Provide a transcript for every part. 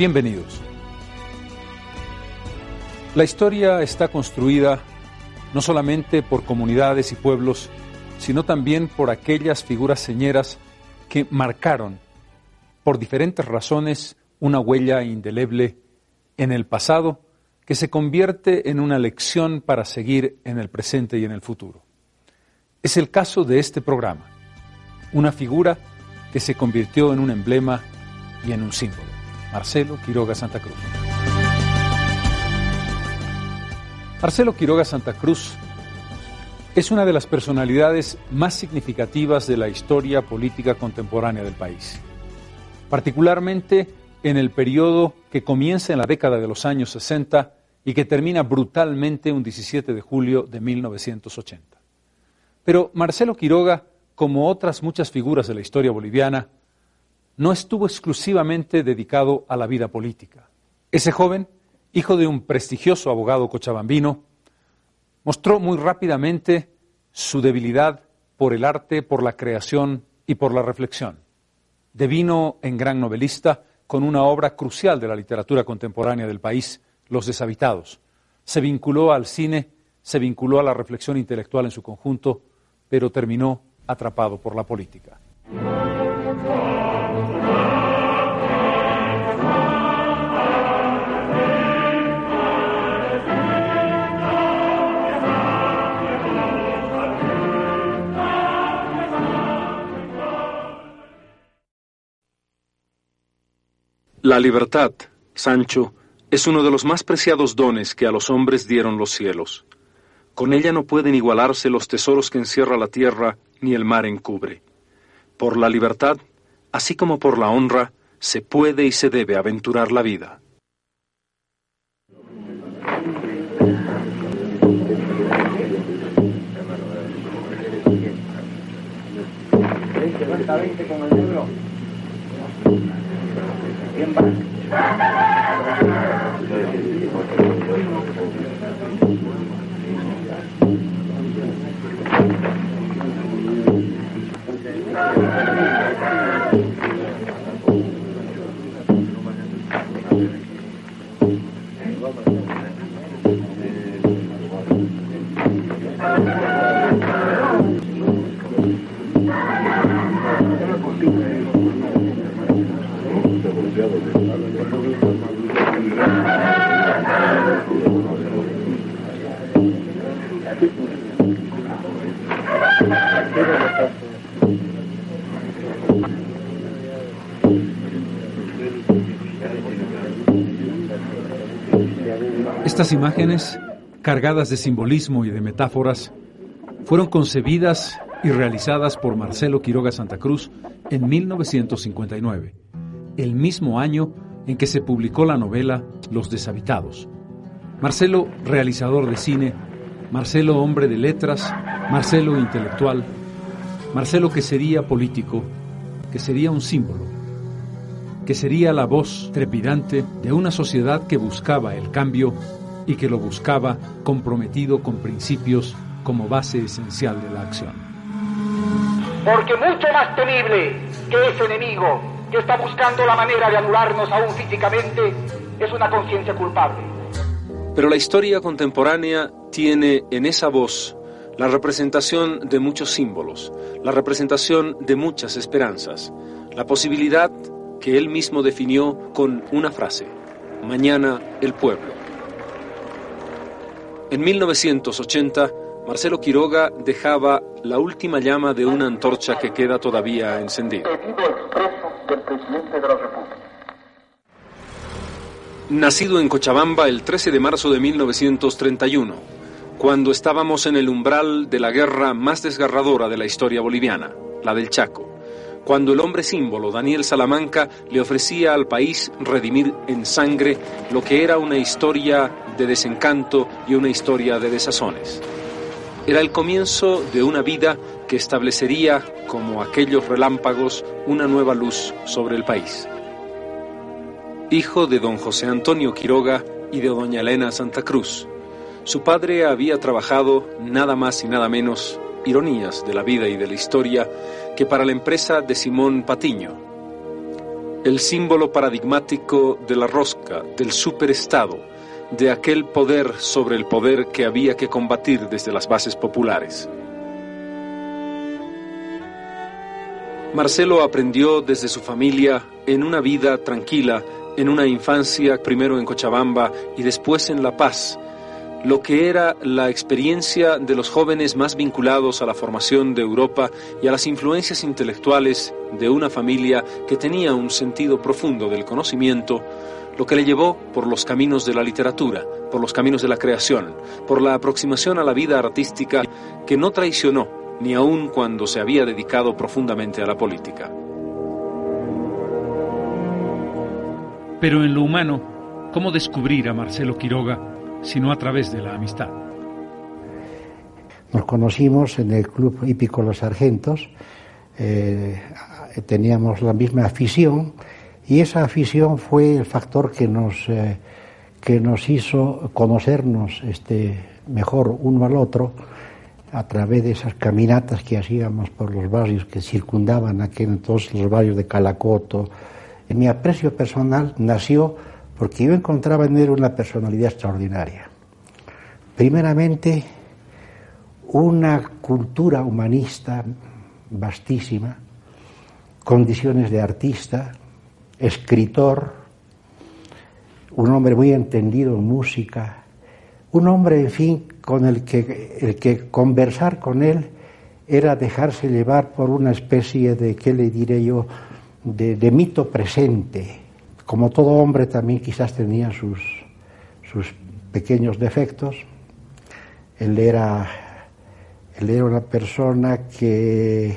Bienvenidos. La historia está construida no solamente por comunidades y pueblos, sino también por aquellas figuras señeras que marcaron, por diferentes razones, una huella indeleble en el pasado que se convierte en una lección para seguir en el presente y en el futuro. Es el caso de este programa, una figura que se convirtió en un emblema y en un símbolo. Marcelo Quiroga Santa Cruz. Marcelo Quiroga Santa Cruz es una de las personalidades más significativas de la historia política contemporánea del país, particularmente en el periodo que comienza en la década de los años 60 y que termina brutalmente un 17 de julio de 1980. Pero Marcelo Quiroga, como otras muchas figuras de la historia boliviana, no estuvo exclusivamente dedicado a la vida política. Ese joven, hijo de un prestigioso abogado cochabambino, mostró muy rápidamente su debilidad por el arte, por la creación y por la reflexión. Devino en gran novelista con una obra crucial de la literatura contemporánea del país, Los deshabitados. Se vinculó al cine, se vinculó a la reflexión intelectual en su conjunto, pero terminó atrapado por la política. La libertad, Sancho, es uno de los más preciados dones que a los hombres dieron los cielos. Con ella no pueden igualarse los tesoros que encierra la tierra ni el mar encubre. Por la libertad, así como por la honra, se puede y se debe aventurar la vida. Bien, Imágenes, cargadas de simbolismo y de metáforas, fueron concebidas y realizadas por Marcelo Quiroga Santa Cruz en 1959, el mismo año en que se publicó la novela Los deshabitados. Marcelo, realizador de cine, Marcelo, hombre de letras, Marcelo, intelectual, Marcelo que sería político, que sería un símbolo. que sería la voz trepidante de una sociedad que buscaba el cambio y que lo buscaba comprometido con principios como base esencial de la acción. Porque mucho más temible que ese enemigo que está buscando la manera de anularnos aún físicamente es una conciencia culpable. Pero la historia contemporánea tiene en esa voz la representación de muchos símbolos, la representación de muchas esperanzas, la posibilidad que él mismo definió con una frase, mañana el pueblo. En 1980, Marcelo Quiroga dejaba la última llama de una antorcha que queda todavía encendida. Nacido en Cochabamba el 13 de marzo de 1931, cuando estábamos en el umbral de la guerra más desgarradora de la historia boliviana, la del Chaco, cuando el hombre símbolo Daniel Salamanca le ofrecía al país redimir en sangre lo que era una historia de desencanto y una historia de desazones. Era el comienzo de una vida que establecería, como aquellos relámpagos, una nueva luz sobre el país hijo de don José Antonio Quiroga y de doña Elena Santa Cruz. Su padre había trabajado nada más y nada menos, ironías de la vida y de la historia, que para la empresa de Simón Patiño. El símbolo paradigmático de la rosca, del superestado, de aquel poder sobre el poder que había que combatir desde las bases populares. Marcelo aprendió desde su familia en una vida tranquila en una infancia, primero en Cochabamba y después en La Paz, lo que era la experiencia de los jóvenes más vinculados a la formación de Europa y a las influencias intelectuales de una familia que tenía un sentido profundo del conocimiento, lo que le llevó por los caminos de la literatura, por los caminos de la creación, por la aproximación a la vida artística que no traicionó ni aun cuando se había dedicado profundamente a la política. Pero en lo humano, ¿cómo descubrir a Marcelo Quiroga sino a través de la amistad? Nos conocimos en el Club Hípico Los Sargentos, eh, teníamos la misma afición y esa afición fue el factor que nos, eh, que nos hizo conocernos este, mejor uno al otro a través de esas caminatas que hacíamos por los barrios que circundaban aquel entonces, los barrios de Calacoto, mi aprecio personal nació porque yo encontraba en él una personalidad extraordinaria. Primeramente, una cultura humanista vastísima, condiciones de artista, escritor, un hombre muy entendido en música, un hombre, en fin, con el que, el que conversar con él era dejarse llevar por una especie de, ¿qué le diré yo?, de, mito presente. Como todo hombre también quizás tenía sus, sus pequeños defectos. Él era, él era una persona que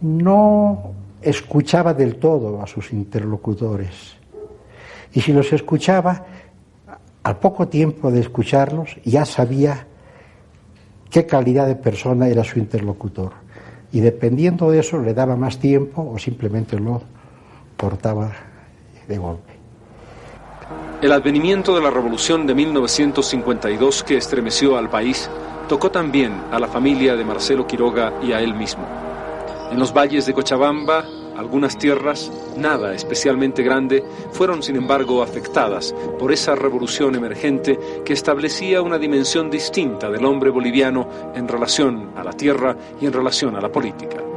no escuchaba del todo a sus interlocutores. Y si los escuchaba, al poco tiempo de escucharlos ya sabía qué calidad de persona era su interlocutor y dependiendo de eso le daba más tiempo o simplemente lo cortaba de golpe. El advenimiento de la revolución de 1952 que estremeció al país tocó también a la familia de Marcelo Quiroga y a él mismo. En los valles de Cochabamba, algunas tierras, nada especialmente grande, fueron sin embargo afectadas por esa revolución emergente que establecía una dimensión distinta del hombre boliviano en relación a la tierra y en relación a la política.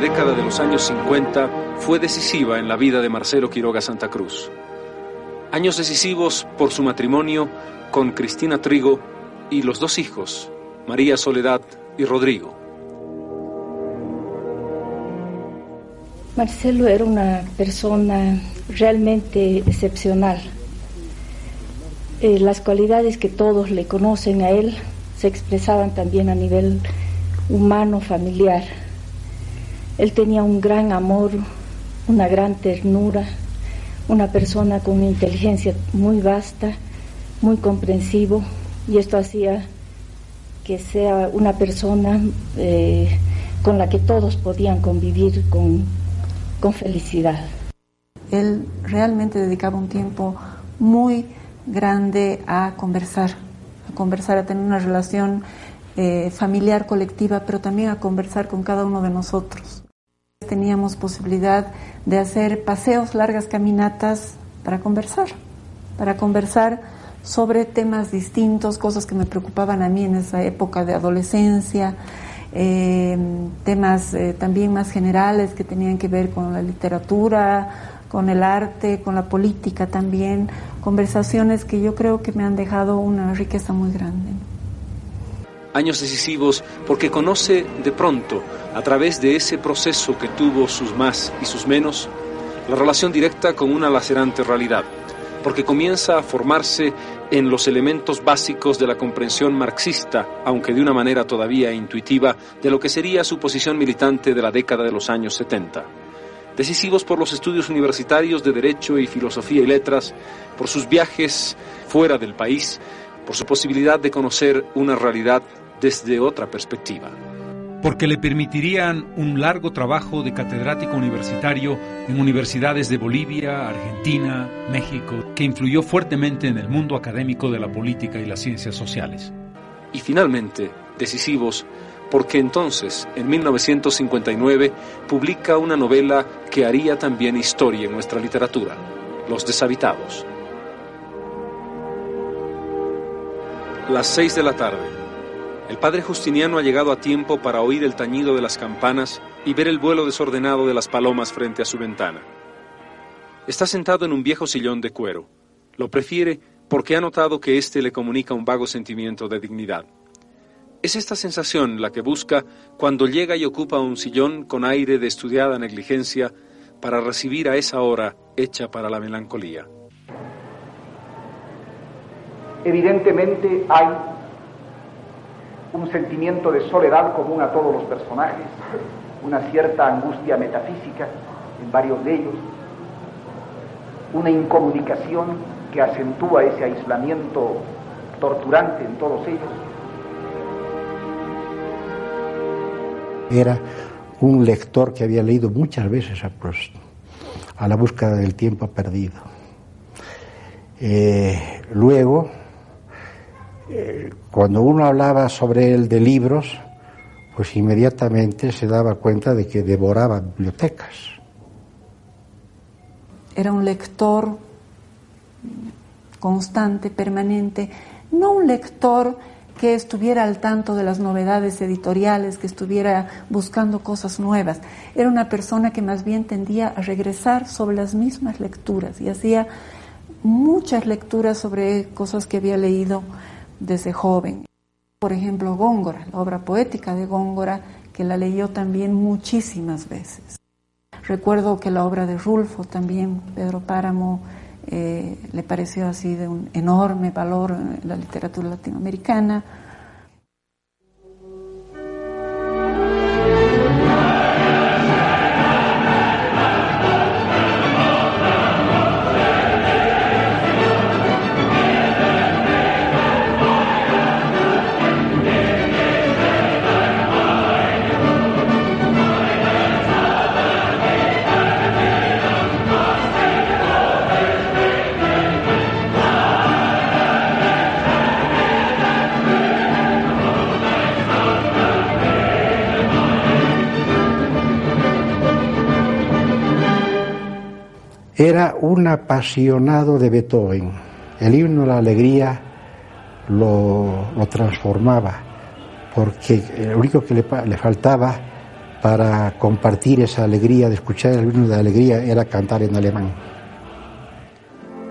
Década de los años 50 fue decisiva en la vida de Marcelo Quiroga Santa Cruz. Años decisivos por su matrimonio con Cristina Trigo y los dos hijos, María Soledad y Rodrigo. Marcelo era una persona realmente excepcional. Eh, las cualidades que todos le conocen a él se expresaban también a nivel humano, familiar. Él tenía un gran amor, una gran ternura, una persona con una inteligencia muy vasta, muy comprensivo, y esto hacía que sea una persona eh, con la que todos podían convivir con, con felicidad. Él realmente dedicaba un tiempo muy grande a conversar, a conversar, a tener una relación eh, familiar colectiva, pero también a conversar con cada uno de nosotros. Teníamos posibilidad de hacer paseos, largas caminatas para conversar, para conversar sobre temas distintos, cosas que me preocupaban a mí en esa época de adolescencia, eh, temas eh, también más generales que tenían que ver con la literatura, con el arte, con la política también, conversaciones que yo creo que me han dejado una riqueza muy grande. Años decisivos porque conoce de pronto, a través de ese proceso que tuvo sus más y sus menos, la relación directa con una lacerante realidad, porque comienza a formarse en los elementos básicos de la comprensión marxista, aunque de una manera todavía intuitiva, de lo que sería su posición militante de la década de los años 70 decisivos por los estudios universitarios de Derecho y Filosofía y Letras, por sus viajes fuera del país, por su posibilidad de conocer una realidad desde otra perspectiva. Porque le permitirían un largo trabajo de catedrático universitario en universidades de Bolivia, Argentina, México, que influyó fuertemente en el mundo académico de la política y las ciencias sociales. Y finalmente, decisivos porque entonces, en 1959, publica una novela que haría también historia en nuestra literatura, Los deshabitados. Las seis de la tarde. El padre Justiniano ha llegado a tiempo para oír el tañido de las campanas y ver el vuelo desordenado de las palomas frente a su ventana. Está sentado en un viejo sillón de cuero. Lo prefiere porque ha notado que éste le comunica un vago sentimiento de dignidad. Es esta sensación la que busca cuando llega y ocupa un sillón con aire de estudiada negligencia para recibir a esa hora hecha para la melancolía. Evidentemente hay un sentimiento de soledad común a todos los personajes, una cierta angustia metafísica en varios de ellos, una incomunicación que acentúa ese aislamiento torturante en todos ellos Era un lector que había leído muchas veces a Proust, a la búsqueda del tiempo perdido. Eh, luego, eh, cuando uno hablaba sobre él de libros, pues inmediatamente se daba cuenta de que devoraba bibliotecas. Era un lector constante, permanente, no un lector que estuviera al tanto de las novedades editoriales, que estuviera buscando cosas nuevas. Era una persona que más bien tendía a regresar sobre las mismas lecturas y hacía muchas lecturas sobre cosas que había leído desde joven. Por ejemplo, Góngora, la obra poética de Góngora, que la leyó también muchísimas veces. Recuerdo que la obra de Rulfo también, Pedro Páramo, eh, le pareció así de un enorme valor en la literatura latinoamericana. Era un apasionado de Beethoven. El himno de la alegría lo, transformaba, porque lo único que le, le, faltaba para compartir esa alegría de escuchar el himno de la alegría era cantar en alemán.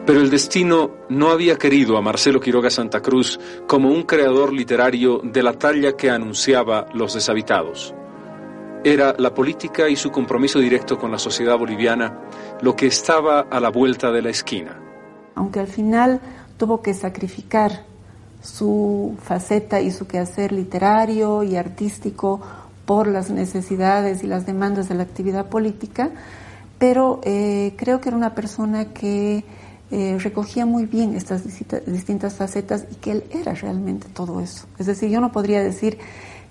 Pero el destino no había querido a Marcelo Quiroga Santa Cruz como un creador literario de la talla que anunciaba Los Deshabitados. Era la política y su compromiso directo con la sociedad boliviana lo que estaba a la vuelta de la esquina. Aunque al final tuvo que sacrificar su faceta y su quehacer literario y artístico por las necesidades y las demandas de la actividad política, pero eh, creo que era una persona que eh, recogía muy bien estas distintas facetas y que él era realmente todo eso. Es decir, yo no podría decir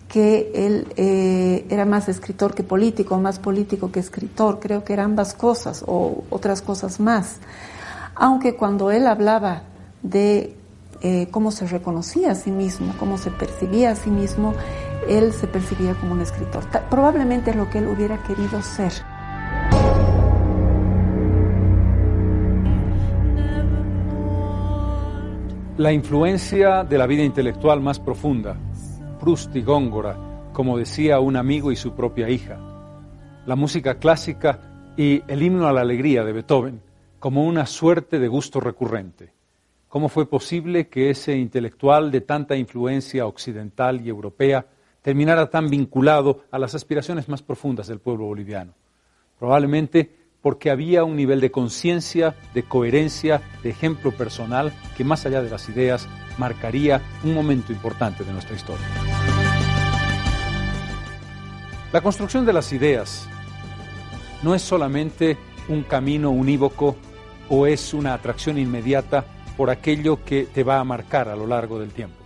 que él eh, era más escritor que político, más político que escritor, creo que eran ambas cosas o otras cosas más. Aunque cuando él hablaba de eh, cómo se reconocía a sí mismo, cómo se percibía a sí mismo, él se percibía como un escritor. Probablemente es lo que él hubiera querido ser. La influencia de la vida intelectual más profunda, Proust y Góngora, como decía un amigo y su propia hija, la música clásica y el himno a la alegría de Beethoven, como una suerte de gusto recurrente. ¿Cómo fue posible que ese intelectual de tanta influencia occidental y europea terminara tan vinculado a las aspiraciones más profundas del pueblo boliviano? Probablemente porque había un nivel de conciencia, de coherencia, de ejemplo personal que más allá de las ideas marcaría un momento importante de nuestra historia. La construcción de las ideas no es solamente un camino unívoco o es una atracción inmediata por aquello que te va a marcar a lo largo del tiempo.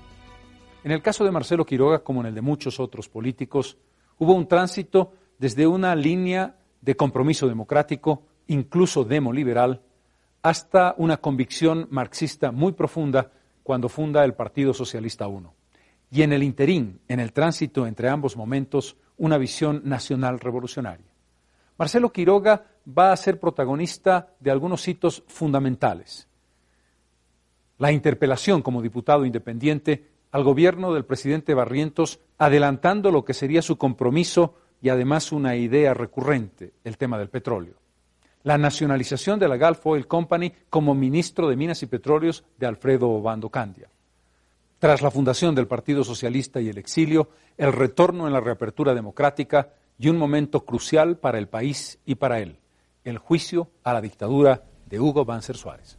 En el caso de Marcelo Quiroga, como en el de muchos otros políticos, hubo un tránsito desde una línea de compromiso democrático, incluso demoliberal, hasta una convicción marxista muy profunda cuando funda el Partido Socialista I. Y en el interín, en el tránsito entre ambos momentos, una visión nacional revolucionaria. Marcelo Quiroga va a ser protagonista de algunos hitos fundamentales. La interpelación como diputado independiente al gobierno del presidente Barrientos, adelantando lo que sería su compromiso y además una idea recurrente, el tema del petróleo. La nacionalización de la Gulf Oil Company como ministro de Minas y Petróleos de Alfredo Obando Candia. Tras la fundación del Partido Socialista y el exilio, el retorno en la reapertura democrática y un momento crucial para el país y para él, el juicio a la dictadura de Hugo Banzer Suárez.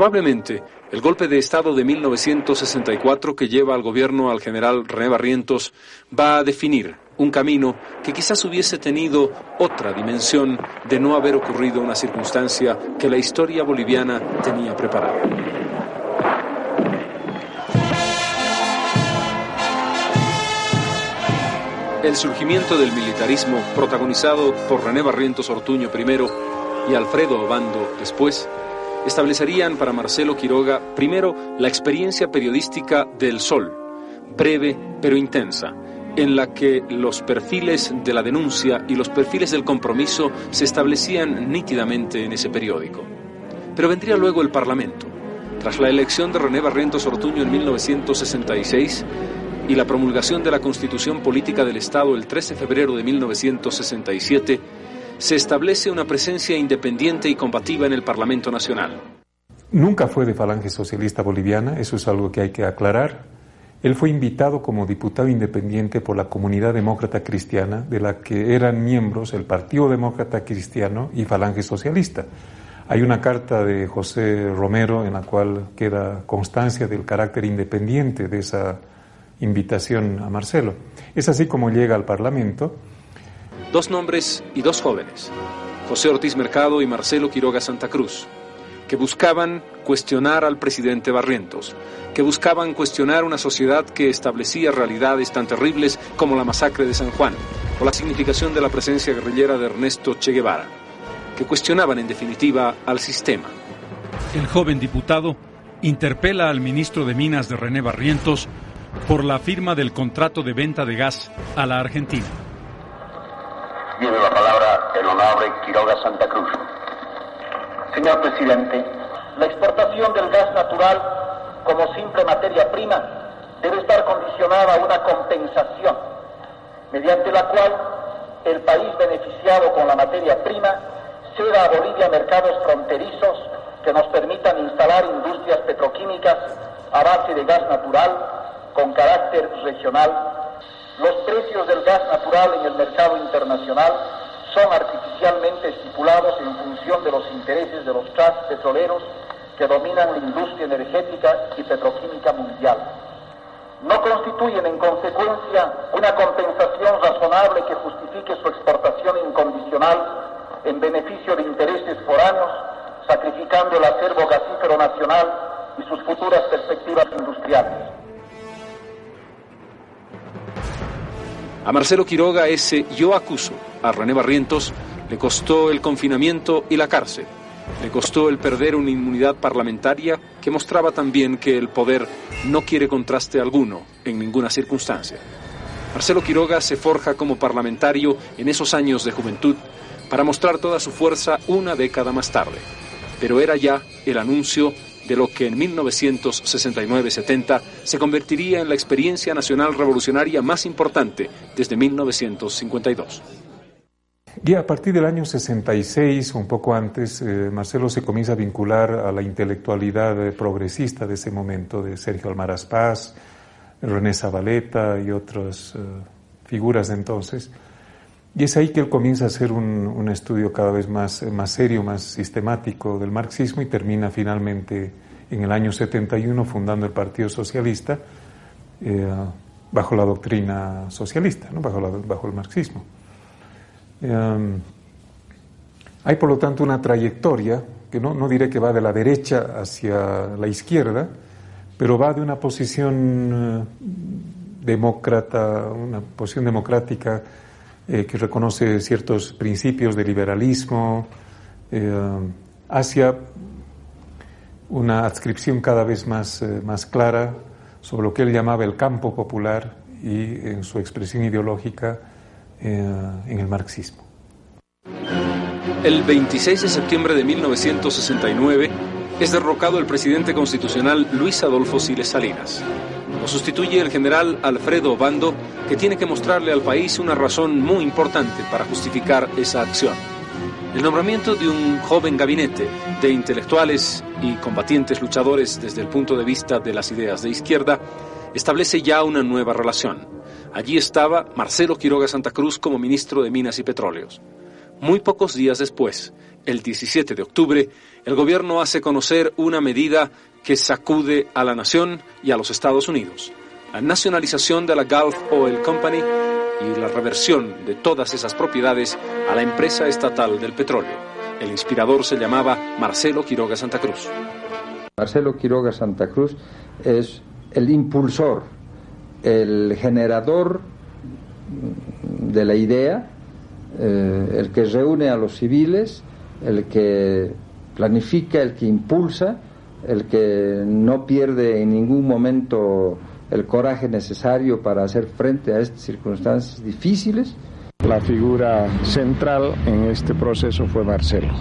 Probablemente el golpe de Estado de 1964 que lleva al gobierno al general René Barrientos va a definir un camino que quizás hubiese tenido otra dimensión de no haber ocurrido una circunstancia que la historia boliviana tenía preparada. El surgimiento del militarismo, protagonizado por René Barrientos Ortuño primero y Alfredo Obando después, establecerían para Marcelo Quiroga primero la experiencia periodística del Sol, breve pero intensa, en la que los perfiles de la denuncia y los perfiles del compromiso se establecían nítidamente en ese periódico. Pero vendría luego el Parlamento. Tras la elección de René Barrientos Ortuño en 1966 y la promulgación de la Constitución Política del Estado el 13 de febrero de 1967, se establece una presencia independiente y combativa en el Parlamento Nacional. Nunca fue de Falange Socialista Boliviana, eso es algo que hay que aclarar. Él fue invitado como diputado independiente por la Comunidad Demócrata Cristiana, de la que eran miembros el Partido Demócrata Cristiano y Falange Socialista. Hay una carta de José Romero en la cual queda constancia del carácter independiente de esa invitación a Marcelo. Es así como llega al Parlamento dos nombres y dos jóvenes, José Ortiz Mercado y Marcelo Quiroga Santa Cruz, que buscaban cuestionar al presidente Barrientos, que buscaban cuestionar una sociedad que establecía realidades tan terribles como la masacre de San Juan o la significación de la presencia guerrillera de Ernesto Che Guevara, que cuestionaban en definitiva al sistema. El joven diputado interpela al ministro de Minas de René Barrientos por la firma del contrato de venta de gas a la Argentina. Tiene la palabra el honorable Quiroga Santa Cruz. Señor presidente, la exportación del gas natural como simple materia prima debe estar condicionada a una compensación, mediante la cual el país beneficiado con la materia prima ceda a Bolivia mercados fronterizos que nos permitan instalar industrias petroquímicas a base de gas natural con carácter regional. Los precios del gas natural en el mercado internacional son artificialmente estipulados en función de los intereses de los trusts petroleros que dominan la industria energética y petroquímica mundial. No constituyen en consecuencia una compensación razonable que justifique su exportación incondicional en beneficio de intereses foráneos, sacrificando el acervo gasífero nacional y sus futuras perspectivas industriales. A Marcelo Quiroga ese yo acuso a René Barrientos le costó el confinamiento y la cárcel. Le costó el perder una inmunidad parlamentaria que mostraba también que el poder no quiere contraste alguno en ninguna circunstancia. Marcelo Quiroga se forja como parlamentario en esos años de juventud para mostrar toda su fuerza una década más tarde. Pero era ya el anuncio de lo que en 1969-70 se convertiría en la experiencia nacional revolucionaria más importante desde 1952. Y a partir del año 66, un poco antes, eh, Marcelo se comienza a vincular a la intelectualidad progresista de ese momento, de Sergio Almaraz Paz, René Zabaleta y otras eh, figuras de entonces. Y es ahí que él comienza a hacer un, estudio cada vez más, más serio, más sistemático del marxismo y termina finalmente en el año 71 fundando el Partido Socialista eh, bajo la doctrina socialista, ¿no? bajo, bajo el marxismo. Eh, hay por lo tanto una trayectoria que no, no, diré que va de la derecha hacia la izquierda, pero va de una posición eh, demócrata, una posición democrática eh, que reconoce ciertos principios de liberalismo, eh, hacia una adscripción cada vez más, eh, más clara sobre lo que él llamaba el campo popular y en su expresión ideológica en el marxismo. El 26 de septiembre de 1969 es derrocado el presidente constitucional Luis Adolfo Siles Salinas. Lo sustituye el general Alfredo Obando, que tiene que mostrarle al país una razón muy importante para justificar esa acción. El nombramiento de un joven gabinete de intelectuales y combatientes luchadores desde el punto de vista de las ideas de izquierda establece ya una nueva relación. Allí estaba Marcelo Quiroga Santa Cruz como ministro de Minas y Petróleos. Muy pocos días después, el 17 de octubre, el gobierno hace conocer una medida que sacude a la nación y a los Estados Unidos. La nacionalización de la Gulf Oil Company y la reversión de todas esas propiedades a la empresa estatal del petróleo. El inspirador se llamaba Marcelo Quiroga Santa Cruz. Marcelo Quiroga Santa Cruz es el impulsor, el generador de la idea, eh, el que reúne a los civiles, el que planifica, el que impulsa el que no pierde en ningún momento el coraje necesario para hacer frente a estas circunstancias difíciles. La figura central en este proceso fue Marcelo.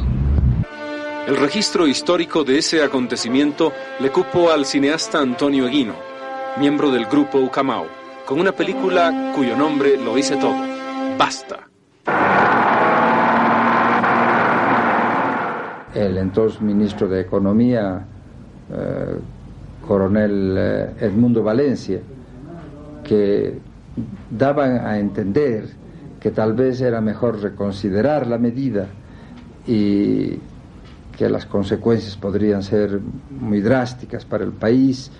El registro histórico de ese acontecimiento le cupo al cineasta Antonio Eguino, miembro del grupo Ucamau, con una película cuyo nombre lo dice todo, Basta. El entonces ministro de Economía, coronel eh, Edmundo Valencia, que daban a entender que tal vez era mejor reconsiderar la medida y que las consecuencias podrían ser muy drásticas para el país.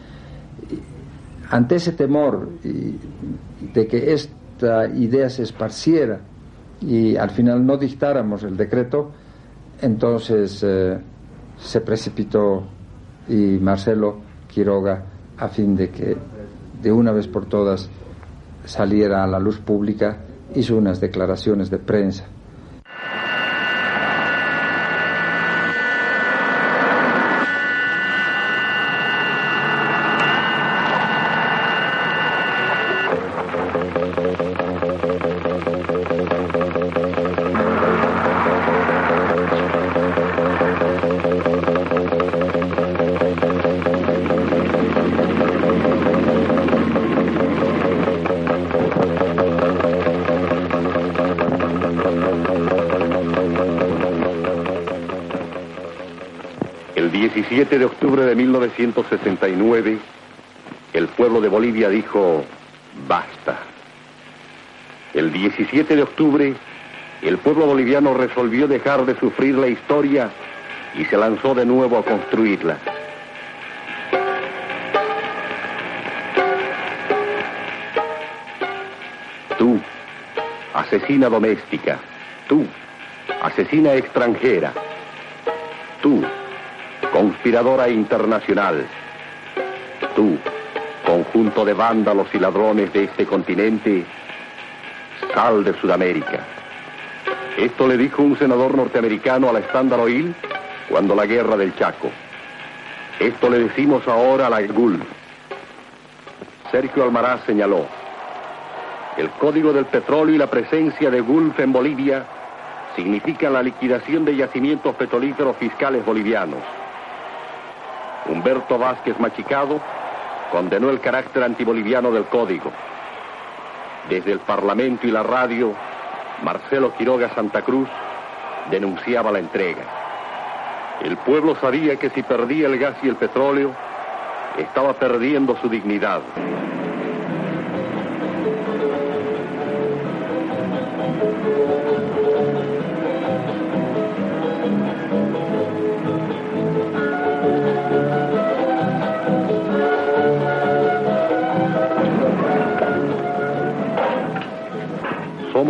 Ante ese temor de que esta idea se esparciera y al final no dictáramos el decreto, entonces eh, se precipitó y Marcelo Quiroga a fin de que de una vez por todas saliera a la luz pública, hizo unas declaraciones de prensa 17 de octubre de 1969, el pueblo de Bolivia dijo, basta. El 17 de octubre, el pueblo boliviano resolvió dejar de sufrir la historia y se lanzó de nuevo a construirla. Tú, asesina doméstica, tú, asesina extranjera, tú, conspiradora internacional. Tú, conjunto de vándalos y ladrones de este continente, sal de Sudamérica. Esto le dijo un senador norteamericano a la Standard Oil cuando la guerra del Chaco. Esto le decimos ahora a la GUL. Sergio Almaraz señaló, el código del petróleo y la presencia de Gulf en Bolivia significan la liquidación de yacimientos petrolíferos fiscales bolivianos. Humberto Vázquez Machicado condenó el carácter antiboliviano del código. Desde el Parlamento y la radio, Marcelo Quiroga Santa Cruz denunciaba la entrega. El pueblo sabía que si perdía el gas y el petróleo, estaba perdiendo su dignidad.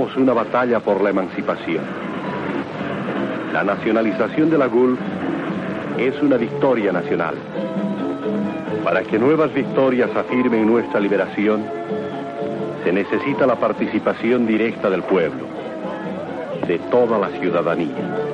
Somos una batalla por la emancipación. La nacionalización de la Gulf es una victoria nacional. Para que nuevas victorias afirmen nuestra liberación, se necesita la participación directa del pueblo, de toda la ciudadanía.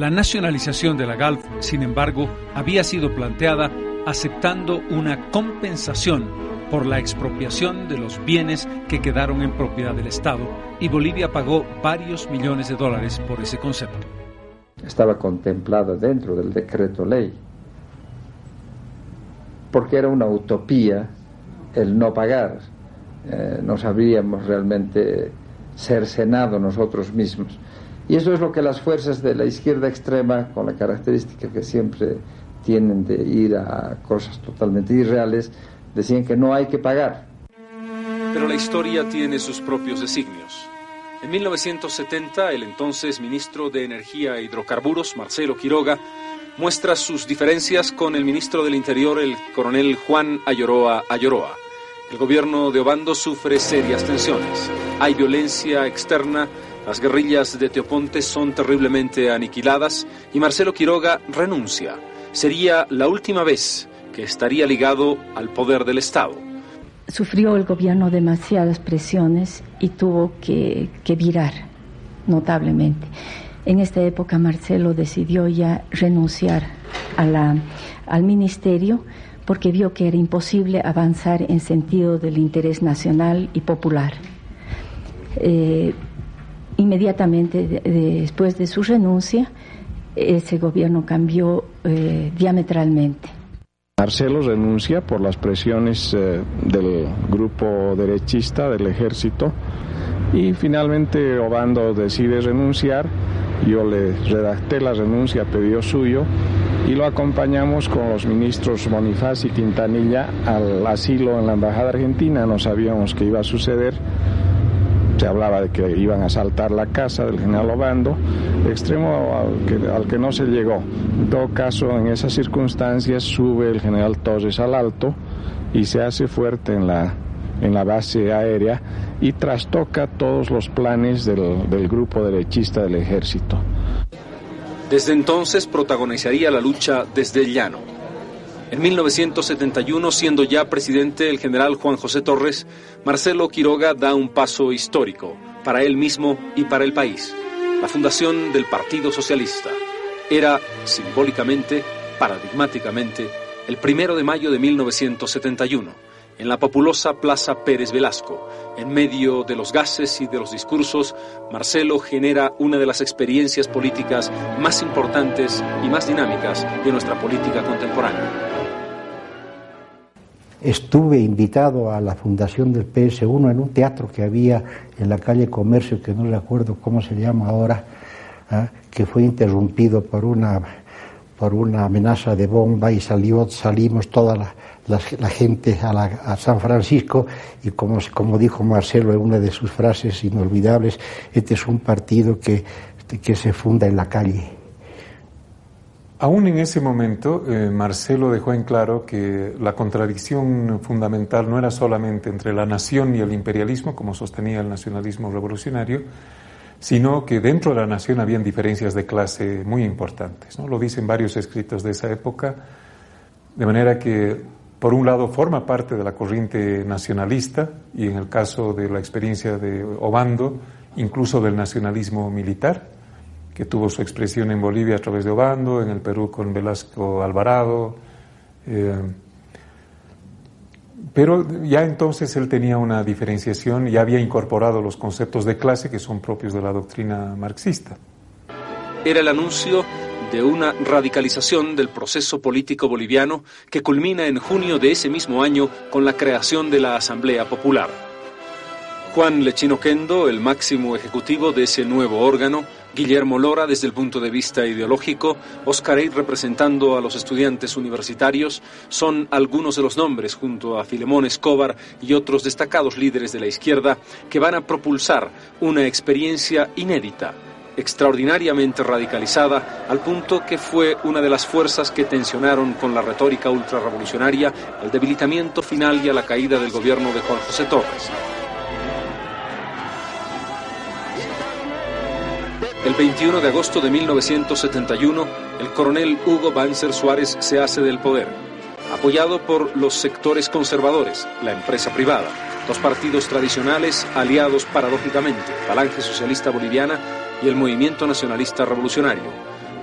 La nacionalización de la Gulf, sin embargo, había sido planteada aceptando una compensación por la expropiación de los bienes que quedaron en propiedad del Estado y Bolivia pagó varios millones de dólares por ese concepto. Estaba contemplada dentro del decreto ley, porque era una utopía el no pagar. Eh, no sabríamos realmente ser senado nosotros mismos. Y eso es lo que las fuerzas de la izquierda extrema, con la característica que siempre tienen de ir a cosas totalmente irreales, decían que no hay que pagar. Pero la historia tiene sus propios designios. En 1970, el entonces ministro de Energía e Hidrocarburos, Marcelo Quiroga, muestra sus diferencias con el ministro del Interior, el coronel Juan Ayoroa Ayoroa. El gobierno de Obando sufre serias tensiones. Hay violencia externa las guerrillas de Teoponte son terriblemente aniquiladas y Marcelo Quiroga renuncia. Sería la última vez que estaría ligado al poder del Estado. Sufrió el gobierno demasiadas presiones y tuvo que, virar notablemente. En esta época Marcelo decidió ya renunciar al ministerio porque vio que era imposible avanzar en sentido del interés nacional y popular. Eh, Inmediatamente después de su renuncia, ese gobierno cambió eh, diametralmente. Marcelo renuncia por las presiones eh, del grupo derechista del ejército y finalmente Obando decide renunciar. Yo le redacté la renuncia a suyo y lo acompañamos con los ministros Bonifaz y Quintanilla al asilo en la Embajada Argentina. No sabíamos qué iba a suceder se hablaba de que iban a asaltar la casa del general Obando, extremo al que, no se llegó. En todo caso, en esas circunstancias sube el general Torres al alto y se hace fuerte en la, en la base aérea y trastoca todos los planes del, del grupo derechista del ejército. Desde entonces protagonizaría la lucha desde el llano. En 1971, siendo ya presidente el general Juan José Torres, Marcelo Quiroga da un paso histórico para él mismo y para el país. La fundación del Partido Socialista era simbólicamente, paradigmáticamente, el primero de mayo de 1971 en la populosa Plaza Pérez Velasco. En medio de los gases y de los discursos, Marcelo genera una de las experiencias políticas más importantes y más dinámicas de nuestra política contemporánea. Estuve invitado a la fundación del PS1 en un teatro que había en la calle Comercio, que no recuerdo cómo se llama ahora, ¿ah? que fue interrumpido por una, por una amenaza de bomba y salió, salimos toda la, gente a, San Francisco y como, como dijo Marcelo en una de sus frases inolvidables, este es un partido que, que se funda en la calle. Aún en ese momento, eh, Marcelo dejó en claro que la contradicción fundamental no era solamente entre la nación y el imperialismo, como sostenía el nacionalismo revolucionario, sino que dentro de la nación habían diferencias de clase muy importantes. ¿no? Lo dicen varios escritos de esa época, de manera que por un lado forma parte de la corriente nacionalista y en el caso de la experiencia de Obando, incluso del nacionalismo militar, que tuvo su expresión en Bolivia a través de Obando, en el Perú con Velasco Alvarado. Eh, pero ya entonces él tenía una diferenciación y había incorporado los conceptos de clase que son propios de la doctrina marxista. Era el anuncio de una radicalización del proceso político boliviano que culmina en junio de ese mismo año con la creación de la Asamblea Popular. Juan Lechino Kendo, el máximo ejecutivo de ese nuevo órgano, Guillermo Lora desde el punto de vista ideológico, Oscar Eid representando a los estudiantes universitarios, son algunos de los nombres, junto a Filemón Escobar y otros destacados líderes de la izquierda, que van a propulsar una experiencia inédita extraordinariamente radicalizada, al punto que fue una de las fuerzas que tensionaron con la retórica ultrarrevolucionaria el debilitamiento final y a la caída del gobierno de Juan José Torres. El 21 de agosto de 1971, el coronel Hugo Banzer Suárez se hace del poder, apoyado por los sectores conservadores, la empresa privada, los partidos tradicionales aliados paradójicamente, Falange Socialista Boliviana y el movimiento nacionalista revolucionario,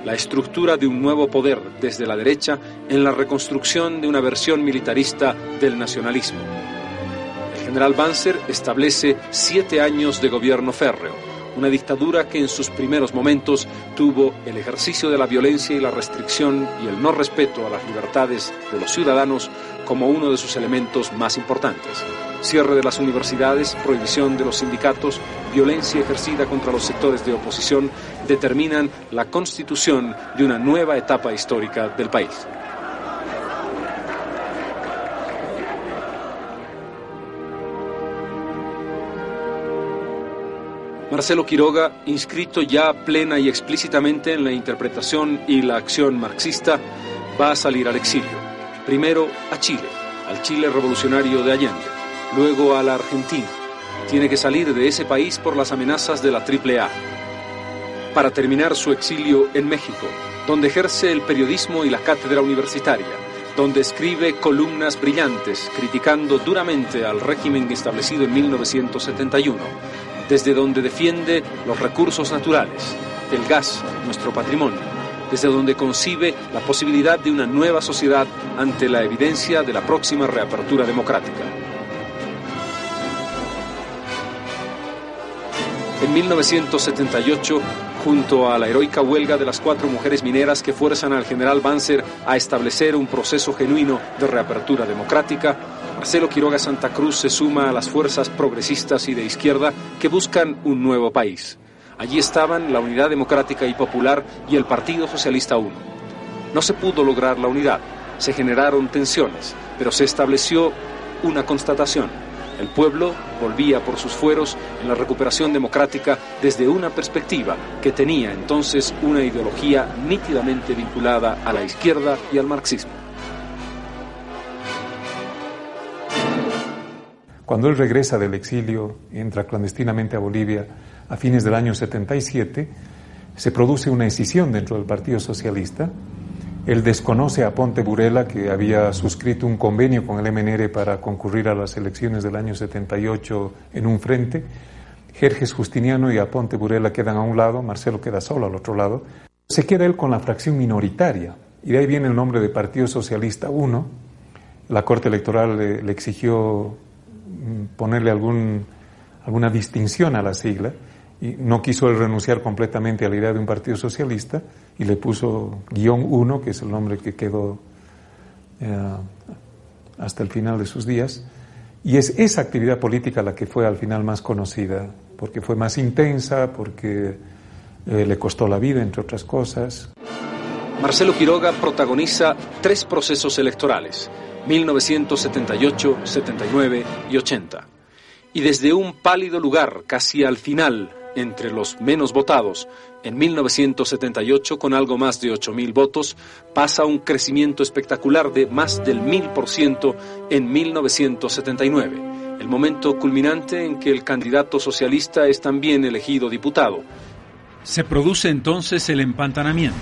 la estructura de un nuevo poder desde la derecha en la reconstrucción de una versión militarista del nacionalismo. El general Banzer establece siete años de gobierno férreo, una dictadura que en sus primeros momentos tuvo el ejercicio de la violencia y la restricción y el no respeto a las libertades de los ciudadanos como uno de sus elementos más importantes cierre de las universidades, prohibición de los sindicatos, violencia ejercida contra los sectores de oposición, determinan la constitución de una nueva etapa histórica del país. Marcelo Quiroga, inscrito ya plena y explícitamente en la interpretación y la acción marxista, va a salir al exilio. Primero a Chile, al Chile revolucionario de Allende luego a la Argentina. Tiene que salir de ese país por las amenazas de la AAA. Para terminar su exilio en México, donde ejerce el periodismo y la cátedra universitaria, donde escribe columnas brillantes criticando duramente al régimen establecido en 1971, desde donde defiende los recursos naturales, el gas, nuestro patrimonio, desde donde concibe la posibilidad de una nueva sociedad ante la evidencia de la próxima reapertura democrática. En 1978, junto a la heroica huelga de las cuatro mujeres mineras que fuerzan al general Banzer a establecer un proceso genuino de reapertura democrática, Marcelo Quiroga Santa Cruz se suma a las fuerzas progresistas y de izquierda que buscan un nuevo país. Allí estaban la Unidad Democrática y Popular y el Partido Socialista I. No se pudo lograr la unidad, se generaron tensiones, pero se estableció una constatación el pueblo volvía por sus fueros en la recuperación democrática desde una perspectiva que tenía entonces una ideología nítidamente vinculada a la izquierda y al marxismo. Cuando él regresa del exilio, entra clandestinamente a Bolivia a fines del año 77, se produce una escisión dentro del Partido Socialista. Él desconoce a Ponte Burela, que había suscrito un convenio con el MNR para concurrir a las elecciones del año 78 en un frente. Jerjes Justiniano y Aponte Burela quedan a un lado, Marcelo queda solo al otro lado. Se queda él con la fracción minoritaria, y de ahí viene el nombre de Partido Socialista 1. La Corte Electoral le, exigió ponerle algún, alguna distinción a la sigla, y no quiso él renunciar completamente a la idea de un partido socialista, y le puso guion 1, que es el nombre que quedó eh, hasta el final de sus días. Y es esa actividad política la que fue al final más conocida porque fue más intensa, porque eh, le costó la vida, entre otras cosas. Marcelo Quiroga protagoniza tres procesos electorales, 1978, 79 y 80. Y desde un pálido lugar, casi al final, entre los menos votados, en 1978 con algo más de 8.000 votos, pasa un crecimiento espectacular de más del 1.000% en 1979 el momento culminante en que el candidato socialista es también elegido diputado. Se produce entonces el empantanamiento.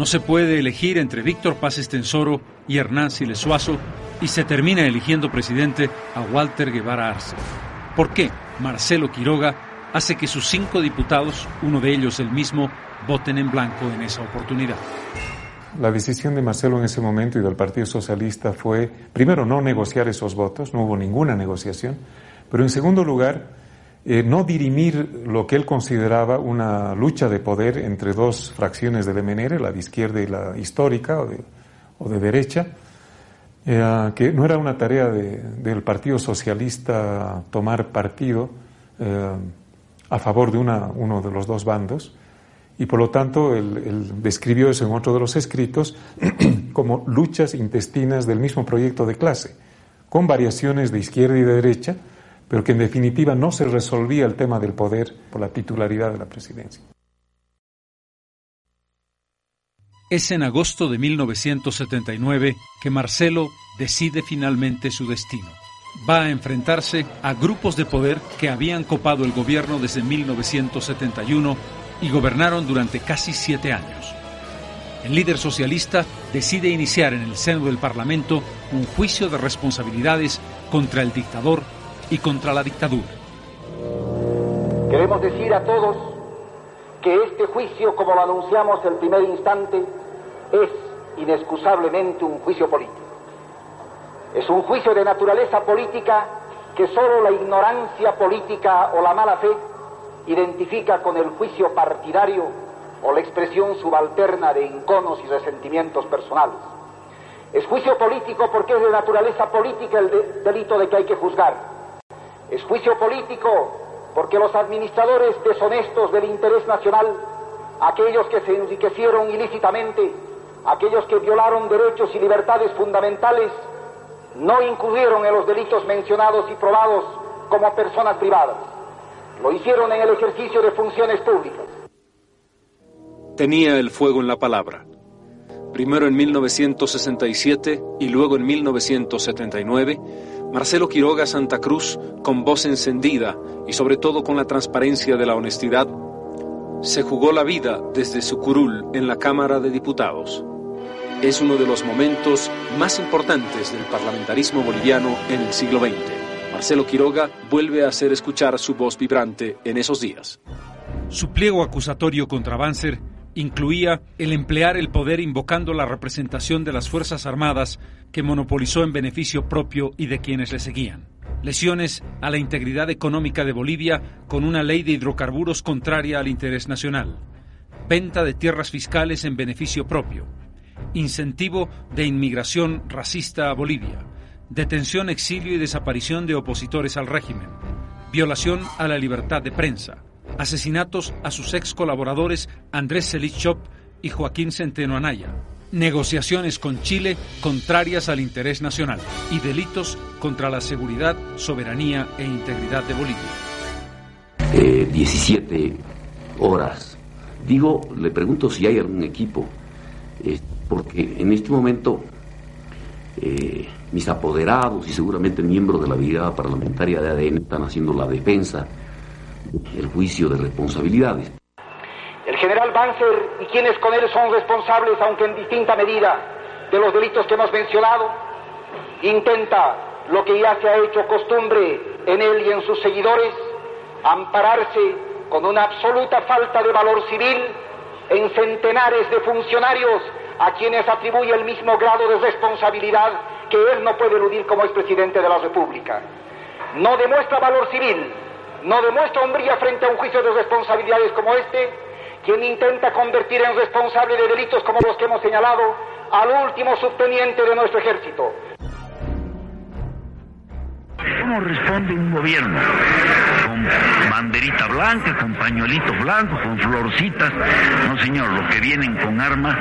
No se puede elegir entre Víctor Paz Estensoro y Hernán Siles Suazo y se termina eligiendo presidente a Walter Guevara Arce. ¿Por qué Marcelo Quiroga hace que sus cinco diputados, uno de ellos el mismo, voten en blanco en esa oportunidad? La decisión de Marcelo en ese momento y del Partido Socialista fue, primero, no negociar esos votos, no hubo ninguna negociación, pero en segundo lugar, eh, no dirimir lo que él consideraba una lucha de poder entre dos fracciones del MNR, la de izquierda y la histórica o de, derecha, eh, que no era una tarea del Partido Socialista tomar partido eh, a favor de una, uno de los dos bandos, y por lo tanto él, describió eso en otro de los escritos como luchas intestinas del mismo proyecto de clase, con variaciones de izquierda y de derecha, pero que en definitiva no se resolvía el tema del poder por la titularidad de la presidencia. Es en agosto de 1979 que Marcelo decide finalmente su destino. Va a enfrentarse a grupos de poder que habían copado el gobierno desde 1971 y gobernaron durante casi siete años. El líder socialista decide iniciar en el seno del Parlamento un juicio de responsabilidades contra el dictador y contra la dictadura. Queremos decir a todos que este juicio, como lo anunciamos el primer instante, es inexcusablemente un juicio político. Es un juicio de naturaleza política que solo la ignorancia política o la mala fe identifica con el juicio partidario o la expresión subalterna de enconos y resentimientos personales. Es juicio político porque es de naturaleza política el delito de que hay que juzgar. Es juicio político porque los administradores deshonestos del interés nacional, aquellos que se enriquecieron ilícitamente, aquellos que violaron derechos y libertades fundamentales, no incurrieron en los delitos mencionados y probados como personas privadas. Lo hicieron en el ejercicio de funciones públicas. Tenía el fuego en la palabra. Primero en 1967 y luego en 1979, Marcelo Quiroga Santa Cruz, con voz encendida y sobre todo con la transparencia de la honestidad, se jugó la vida desde su curul en la Cámara de Diputados. Es uno de los momentos más importantes del parlamentarismo boliviano en el siglo XX. Marcelo Quiroga vuelve a hacer escuchar su voz vibrante en esos días. Su pliego acusatorio contra Banzer incluía el emplear el poder invocando la representación de las Fuerzas Armadas que monopolizó en beneficio propio y de quienes le seguían. Lesiones a la integridad económica de Bolivia con una ley de hidrocarburos contraria al interés nacional. Venta de tierras fiscales en beneficio propio. Incentivo de inmigración racista a Bolivia detención, exilio y desaparición de opositores al régimen, violación a la libertad de prensa, asesinatos a sus ex colaboradores Andrés Selichop y Joaquín Centeno Anaya, negociaciones con Chile contrarias al interés nacional y delitos contra la seguridad, soberanía e integridad de Bolivia. 17 eh, horas. Digo, le pregunto si hay algún equipo, eh, porque en este momento eh, mis apoderados y seguramente miembros de la brigada parlamentaria de ADN están haciendo la defensa del juicio de responsabilidades. El general Banzer y quienes con él son responsables, aunque en distinta medida, de los delitos que hemos mencionado, intenta lo que ya se ha hecho costumbre en él y en sus seguidores, ampararse con una absoluta falta de valor civil en centenares de funcionarios a quienes atribuye el mismo grado de responsabilidad que él no puede eludir como expresidente de la República. No demuestra valor civil, no demuestra hombría frente a un juicio de responsabilidades como este, quien intenta convertir en responsable de delitos como los que hemos señalado al último subteniente de nuestro ejército. ¿Cómo responde un gobierno? Con banderita blanca, con pañuelito blanco, con florcitas. No, señor, los que vienen con armas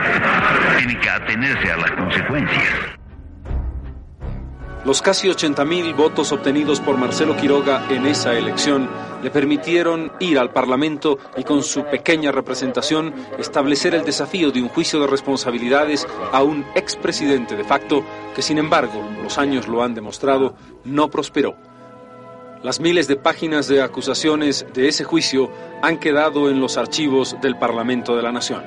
tienen que atenerse a las consecuencias. Los casi 80.000 votos obtenidos por Marcelo Quiroga en esa elección le permitieron ir al Parlamento y con su pequeña representación establecer el desafío de un juicio de responsabilidades a un expresidente de facto que sin embargo, los años lo han demostrado, no prosperó. Las miles de páginas de acusaciones de ese juicio han quedado en los archivos del Parlamento de la Nación.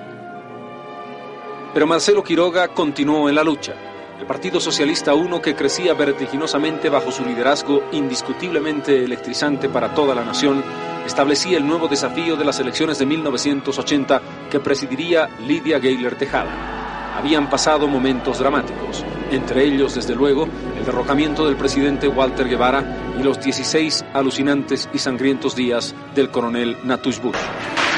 Pero Marcelo Quiroga continuó en la lucha el Partido Socialista I, que crecía vertiginosamente bajo su liderazgo indiscutiblemente electrizante para toda la nación, establecía el nuevo desafío de las elecciones de 1980 que presidiría Lidia Gayler Tejada. Habían pasado momentos dramáticos, entre ellos, desde luego, el derrocamiento del presidente Walter Guevara y los 16 alucinantes y sangrientos días del coronel Natush Bush.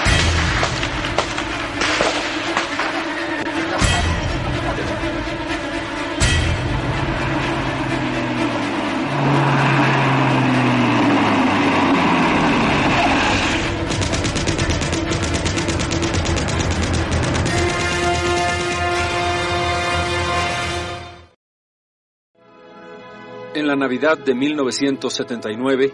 La Navidad de 1979,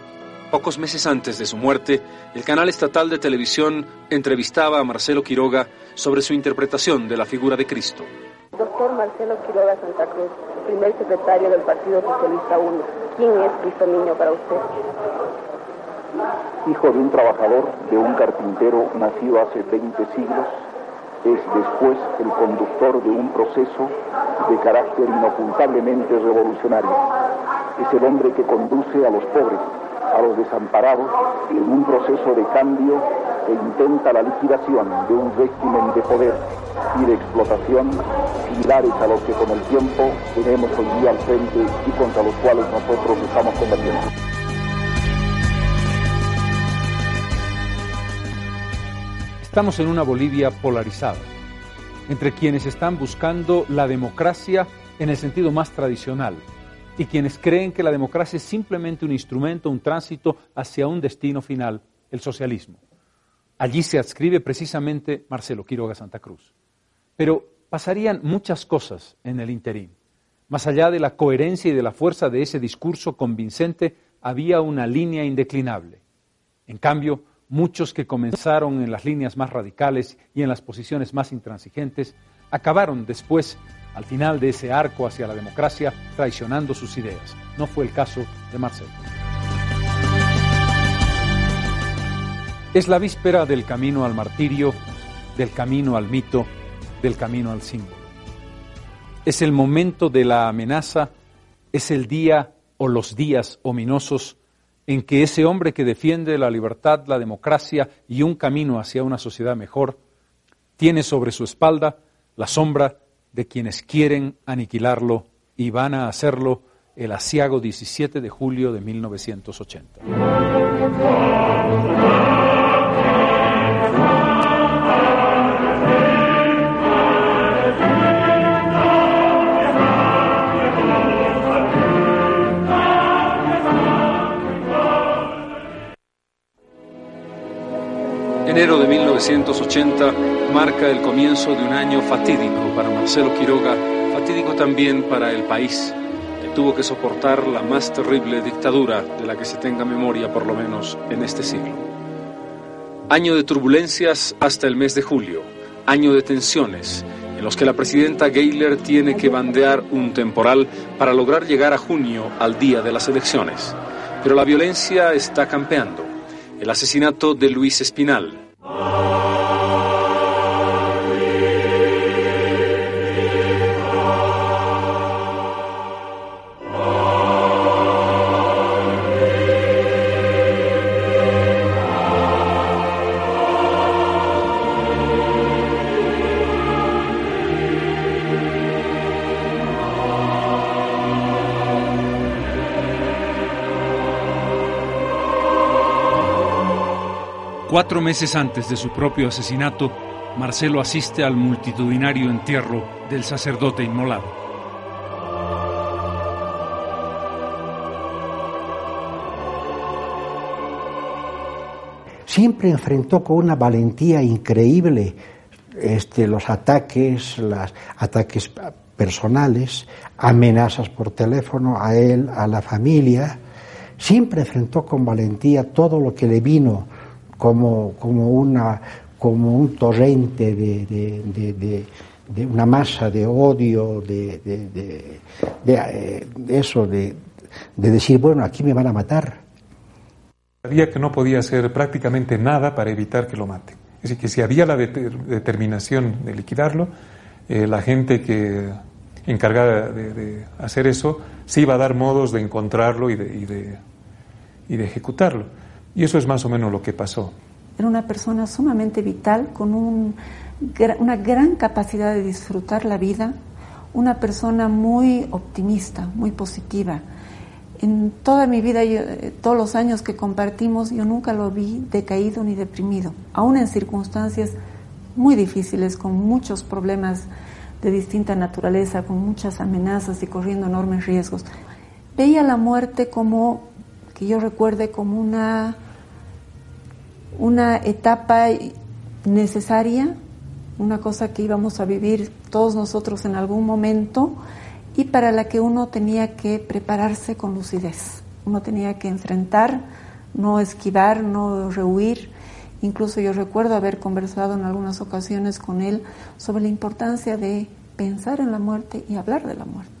pocos meses antes de su muerte, el canal estatal de televisión entrevistaba a Marcelo Quiroga sobre su interpretación de la figura de Cristo. Doctor Marcelo Quiroga Santa Cruz, primer secretario del Partido Socialista I, ¿quién es Cristo Niño para usted? Hijo de un trabajador, de un carpintero nacido hace 20 siglos, es después el conductor de un proceso de carácter inocultablemente revolucionario. Es el hombre que conduce a los pobres, a los desamparados, en un proceso de cambio que intenta la liquidación de un régimen de poder y de explotación similares a los que con el tiempo tenemos hoy día al frente y contra los cuales nosotros estamos combatiendo. Estamos en una Bolivia polarizada, entre quienes están buscando la democracia en el sentido más tradicional y quienes creen que la democracia es simplemente un instrumento, un tránsito hacia un destino final, el socialismo. Allí se adscribe precisamente Marcelo Quiroga Santa Cruz. Pero pasarían muchas cosas en el interín. Más allá de la coherencia y de la fuerza de ese discurso convincente, había una línea indeclinable. En cambio, muchos que comenzaron en las líneas más radicales y en las posiciones más intransigentes, acabaron después, al final de ese arco hacia la democracia, traicionando sus ideas. No fue el caso de Marcelo. Es la víspera del camino al martirio, del camino al mito, del camino al símbolo. Es el momento de la amenaza, es el día o los días ominosos en que ese hombre que defiende la libertad, la democracia y un camino hacia una sociedad mejor, tiene sobre su espalda la sombra de quienes quieren aniquilarlo y van a hacerlo el asiago 17 de julio de 1980. Enero de 1980 marca el comienzo de un año fatídico para Marcelo Quiroga, fatídico también para el país, que tuvo que soportar la más terrible dictadura de la que se tenga memoria por lo menos en este siglo. Año de turbulencias hasta el mes de julio, año de tensiones, en los que la presidenta Gayler tiene que bandear un temporal para lograr llegar a junio al día de las elecciones. Pero la violencia está campeando. El asesinato de Luis Espinal, Cuatro meses antes de su propio asesinato, Marcelo asiste al multitudinario entierro del sacerdote inmolado. Siempre enfrentó con una valentía increíble este, los ataques, los ataques personales, amenazas por teléfono a él, a la familia. Siempre enfrentó con valentía todo lo que le vino como, como, una, como un torrente de, una masa de odio, de, eh, eso, de, decir, bueno, aquí me van a matar. Sabía que no podía hacer prácticamente nada para evitar que lo maten. Es decir, que si había la determinación de liquidarlo, eh, la gente que encargada de, hacer eso se iba a dar modos de encontrarlo y de, y de ejecutarlo. Y eso es más o menos lo que pasó. Era una persona sumamente vital, con un, una gran capacidad de disfrutar la vida, una persona muy optimista, muy positiva. En toda mi vida, eh, todos los años que compartimos, yo nunca lo vi decaído ni deprimido, aún en circunstancias muy difíciles, con muchos problemas de distinta naturaleza, con muchas amenazas y corriendo enormes riesgos. Veía la muerte como, que yo recuerde, como una, una etapa necesaria, una cosa que íbamos a vivir todos nosotros en algún momento y para la que uno tenía que prepararse con lucidez. Uno tenía que enfrentar, no esquivar, no rehuir. Incluso yo recuerdo haber conversado en algunas ocasiones con él sobre la importancia de pensar en la muerte y hablar de la muerte.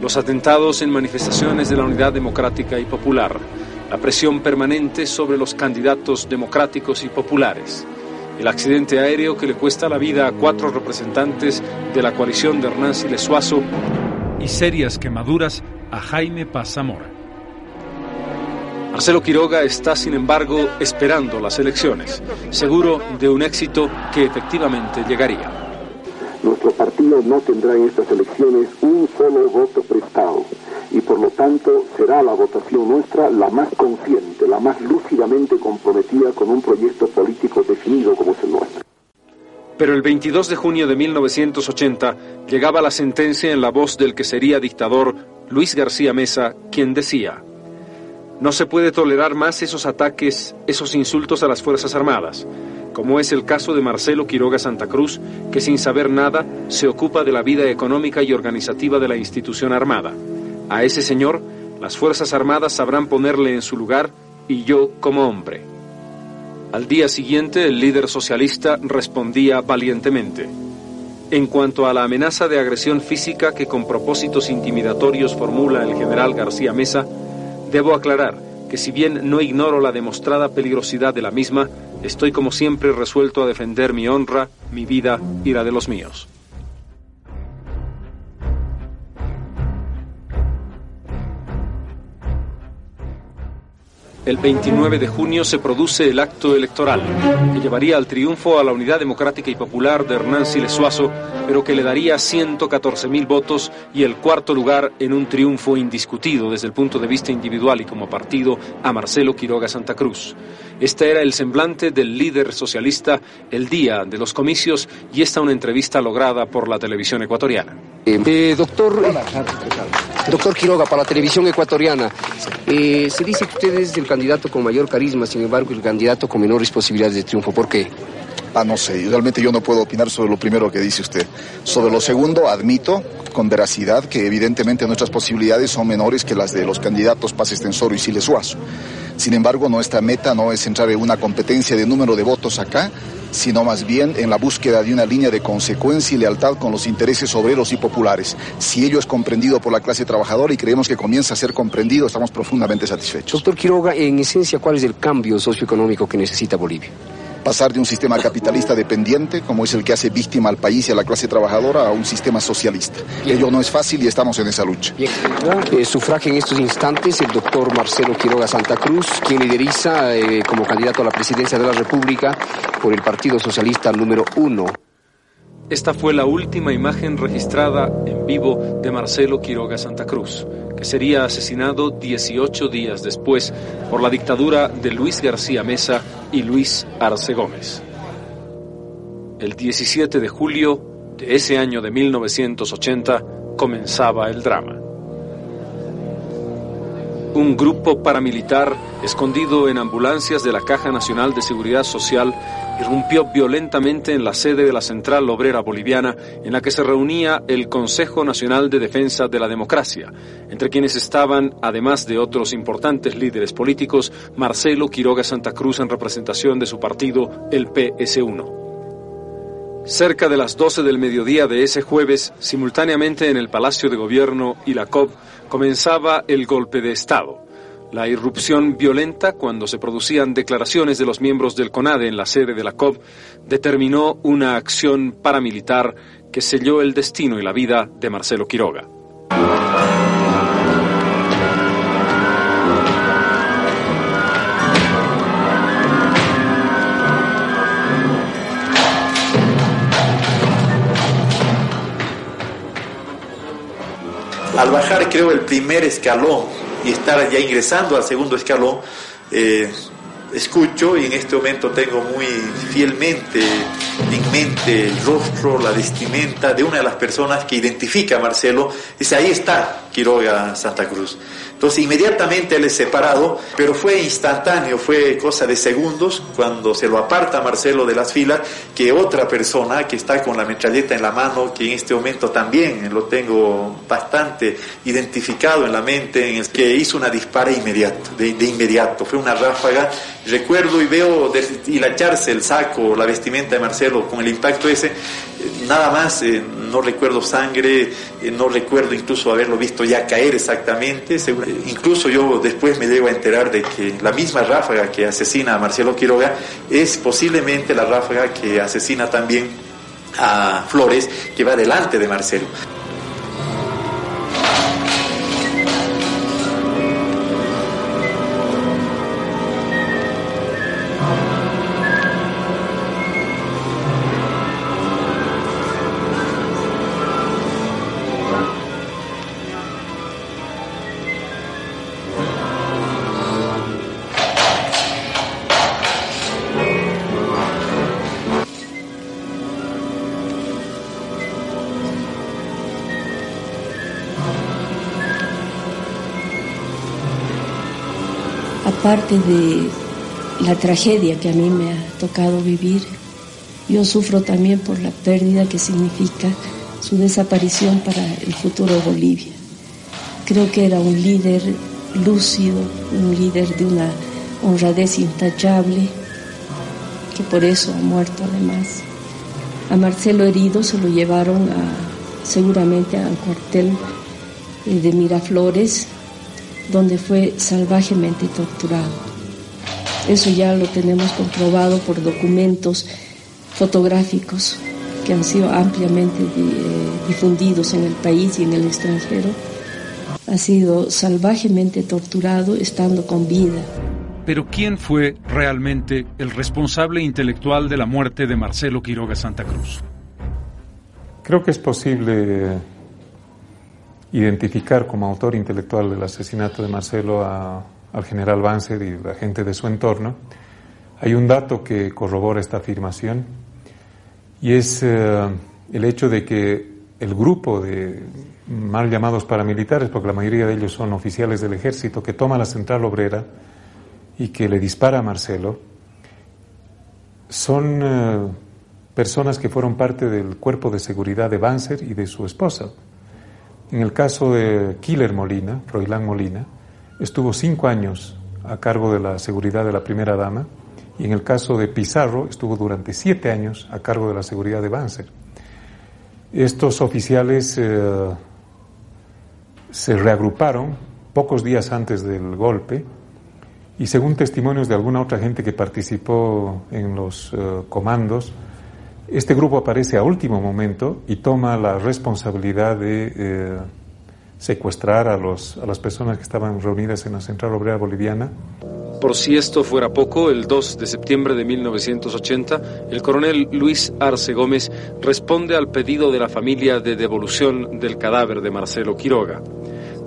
Los atentados en manifestaciones de la Unidad Democrática y Popular la presión permanente sobre los candidatos democráticos y populares, el accidente aéreo que le cuesta la vida a cuatro representantes de la coalición de Hernán Siles Suazo y serias quemaduras a Jaime Pazamora. Marcelo Quiroga está, sin embargo, esperando las elecciones, seguro de un éxito que efectivamente llegaría. Nuestro partido no tendrá en estas elecciones un solo voto prestado y por lo tanto será la votación nuestra la más consciente, la más lúcidamente comprometida con un proyecto político definido como es el nuestro. Pero el 22 de junio de 1980 llegaba la sentencia en la voz del que sería dictador Luis García Mesa, quien decía, no se puede tolerar más esos ataques, esos insultos a las Fuerzas Armadas, como es el caso de Marcelo Quiroga Santa Cruz, que sin saber nada se ocupa de la vida económica y organizativa de la institución armada. A ese señor las Fuerzas Armadas sabrán ponerle en su lugar y yo como hombre. Al día siguiente el líder socialista respondía valientemente. En cuanto a la amenaza de agresión física que con propósitos intimidatorios formula el general García Mesa, debo aclarar que si bien no ignoro la demostrada peligrosidad de la misma, estoy como siempre resuelto a defender mi honra, mi vida y la de los míos. El 29 de junio se produce el acto electoral, que llevaría al triunfo a la Unidad Democrática y Popular de Hernán Siles Suazo, pero que le daría 114.000 votos y el cuarto lugar en un triunfo indiscutido desde el punto de vista individual y como partido a Marcelo Quiroga Santa Cruz. Este era el semblante del líder socialista el día de los comicios y esta una entrevista lograda por la televisión ecuatoriana. Eh, doctor, doctor Quiroga, para la televisión ecuatoriana, eh, se dice que usted es el candidato con mayor carisma, sin embargo, el candidato con menores posibilidades de triunfo. ¿Por qué? Ah, no sé, realmente yo no puedo opinar sobre lo primero que dice usted. Sobre lo segundo, admito con veracidad que evidentemente nuestras posibilidades son menores que las de los candidatos Paz Extensoro y Siles. Sin embargo, nuestra meta no es entrar en una competencia de número de votos acá, sino más bien en la búsqueda de una línea de consecuencia y lealtad con los intereses obreros y populares. Si ello es comprendido por la clase trabajadora y creemos que comienza a ser comprendido, estamos profundamente satisfechos. Doctor Quiroga, en esencia, ¿cuál es el cambio socioeconómico que necesita Bolivia? Pasar de un sistema capitalista dependiente, como es el que hace víctima al país y a la clase trabajadora, a un sistema socialista. Ello no es fácil y estamos en esa lucha. Eh, sufraje en estos instantes el doctor Marcelo Quiroga Santa Cruz, quien lideriza eh, como candidato a la presidencia de la República por el Partido Socialista número uno. esta fue la última imagen registrada en vivo de Marcelo Quiroga Santa Cruz, que sería asesinado 18 días después por la dictadura de Luis García Mesa y Luis Arce Gómez. El 17 de julio de ese año de 1980 comenzaba el drama. Un grupo paramilitar, escondido en ambulancias de la Caja Nacional de Seguridad Social, irrumpió violentamente en la sede de la Central Obrera Boliviana, en la que se reunía el Consejo Nacional de Defensa de la Democracia, entre quienes estaban, además de otros importantes líderes políticos, Marcelo Quiroga Santa Cruz en representación de su partido, el PS1. Cerca de las 12 del mediodía de ese jueves, simultáneamente en el Palacio de Gobierno y la COP, comenzaba el golpe de Estado. La irrupción violenta, cuando se producían declaraciones de los miembros del CONADE en la sede de la COP, determinó una acción paramilitar que selló el destino y la vida de Marcelo Quiroga. al bajar creo el primer escalón y estar ya ingresando al segundo escalón, eh, escucho y en este momento tengo muy fielmente en mente el rostro, la vestimenta de una de las personas que identifica a Marcelo, dice ahí está Quiroga Santa Cruz. Entonces inmediatamente él es separado, pero fue instantáneo, fue cosa de segundos cuando se lo aparta Marcelo de las filas, que otra persona que está con la metralleta en la mano, que en este momento también lo tengo bastante identificado en la mente, en el que hizo una dispara inmediato, de, inmediato, fue una ráfaga. Recuerdo y veo hilacharse el saco, la vestimenta de Marcelo con el impacto ese, nada más, eh, no recuerdo sangre, eh, no recuerdo incluso haberlo visto ya caer exactamente, incluso yo después me llego a enterar de que la misma ráfaga que asesina a Marcelo Quiroga es posiblemente la ráfaga que asesina también a Flores, que va delante de Marcelo. Aparte de la tragedia que a mí me ha tocado vivir, yo sufro también por la pérdida que significa su desaparición para el futuro de Bolivia. Creo que era un líder lúcido, un líder de una honradez intachable, que por eso ha muerto además. A Marcelo herido se lo llevaron seguramente al cuartel eh, de Miraflores, donde fue salvajemente torturado. Eso ya lo tenemos comprobado por documentos fotográficos que han sido ampliamente eh, difundidos en el país y en el extranjero. Ha sido salvajemente torturado estando con vida. Pero ¿quién fue realmente el responsable intelectual de la muerte de Marcelo Quiroga Santa Cruz? Creo que es posible identificar como autor intelectual del asesinato de Marcelo al general Banzer y la gente de su entorno, hay un dato que corrobora esta afirmación y es eh, el hecho de que el grupo de mal llamados paramilitares, porque la mayoría de ellos son oficiales del ejército, que toma la central obrera y que le dispara a Marcelo, son eh, personas que fueron parte del cuerpo de seguridad de Banzer y de su esposa. En el caso de Killer Molina, Roilán Molina, estuvo cinco años a cargo de la seguridad de la primera dama y en el caso de Pizarro estuvo durante siete años a cargo de la seguridad de Banzer. Estos oficiales eh, se reagruparon pocos días antes del golpe y según testimonios de alguna otra gente que participó en los eh, comandos, este grupo aparece a último momento y toma la responsabilidad de eh, secuestrar a, los, a las personas que estaban reunidas en la Central Obrera Boliviana. Por si esto fuera poco, el 2 de septiembre de 1980, el coronel Luis Arce Gómez responde al pedido de la familia de devolución del cadáver de Marcelo Quiroga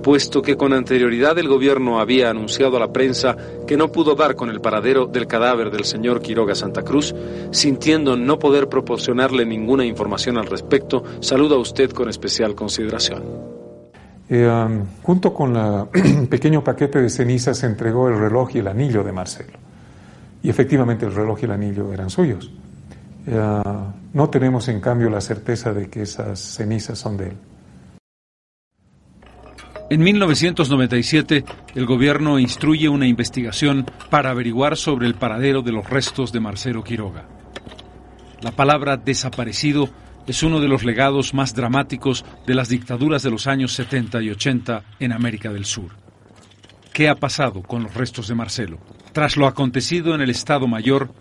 puesto que con anterioridad el gobierno había anunciado a la prensa que no pudo dar con el paradero del cadáver del señor Quiroga Santa Cruz, sintiendo no poder proporcionarle ninguna información al respecto, saluda a usted con especial consideración. Eh, junto con el pequeño paquete de cenizas se entregó el reloj y el anillo de Marcelo. Y efectivamente el reloj y el anillo eran suyos. Eh, no tenemos en cambio la certeza de que esas cenizas son de él. En 1997, el gobierno instruye una investigación para averiguar sobre el paradero de los restos de Marcelo Quiroga. La palabra desaparecido es uno de los legados más dramáticos de las dictaduras de los años 70 y 80 en América del Sur. ¿Qué ha pasado con los restos de Marcelo? Tras lo acontecido en el Estado Mayor,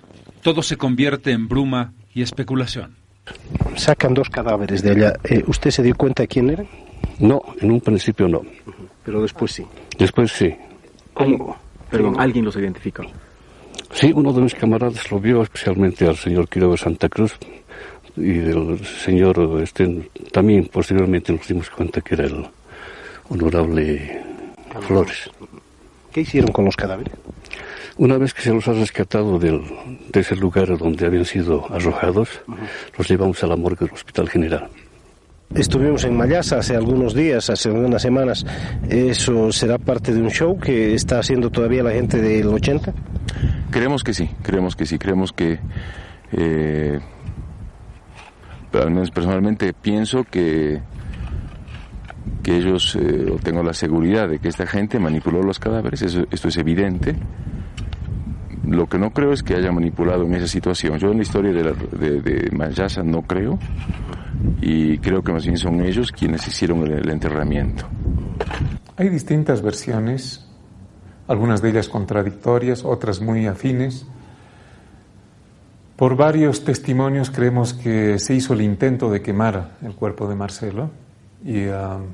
todo se convierte en bruma y especulación. Sacan dos cadáveres de ella. Eh, ¿Usted se dio cuenta de quién eran? No, en un principio no. Pero después sí. Después sí. ¿Cómo? Perdón, ¿alguien los identificó? Sí, uno de mis camaradas lo vio, especialmente al señor Quiroga Santa Cruz y del señor este, también posteriormente nos dimos cuenta que era el honorable Flores. ¿Qué hicieron con los cadáveres? Una vez que se los ha rescatado del, de ese lugar donde habían sido arrojados, los llevamos a la morgue del Hospital General. Estuvimos en Mayasa hace algunos días, hace unas semanas. ¿Eso será parte de un show que está haciendo todavía la gente del 80? Creemos que sí, creemos que sí, creemos que... Eh, al menos personalmente pienso que que ellos, eh, tengo la seguridad de que esta gente manipuló los cadáveres, esto es evidente. Lo que no creo es que haya manipulado en esa situación. Yo en la historia de, de, de Mayasa no creo y creo que más bien son ellos quienes hicieron el, enterramiento. Hay distintas versiones, algunas de ellas contradictorias, otras muy afines. Por varios testimonios creemos que se hizo el intento de quemar el cuerpo de Marcelo y um,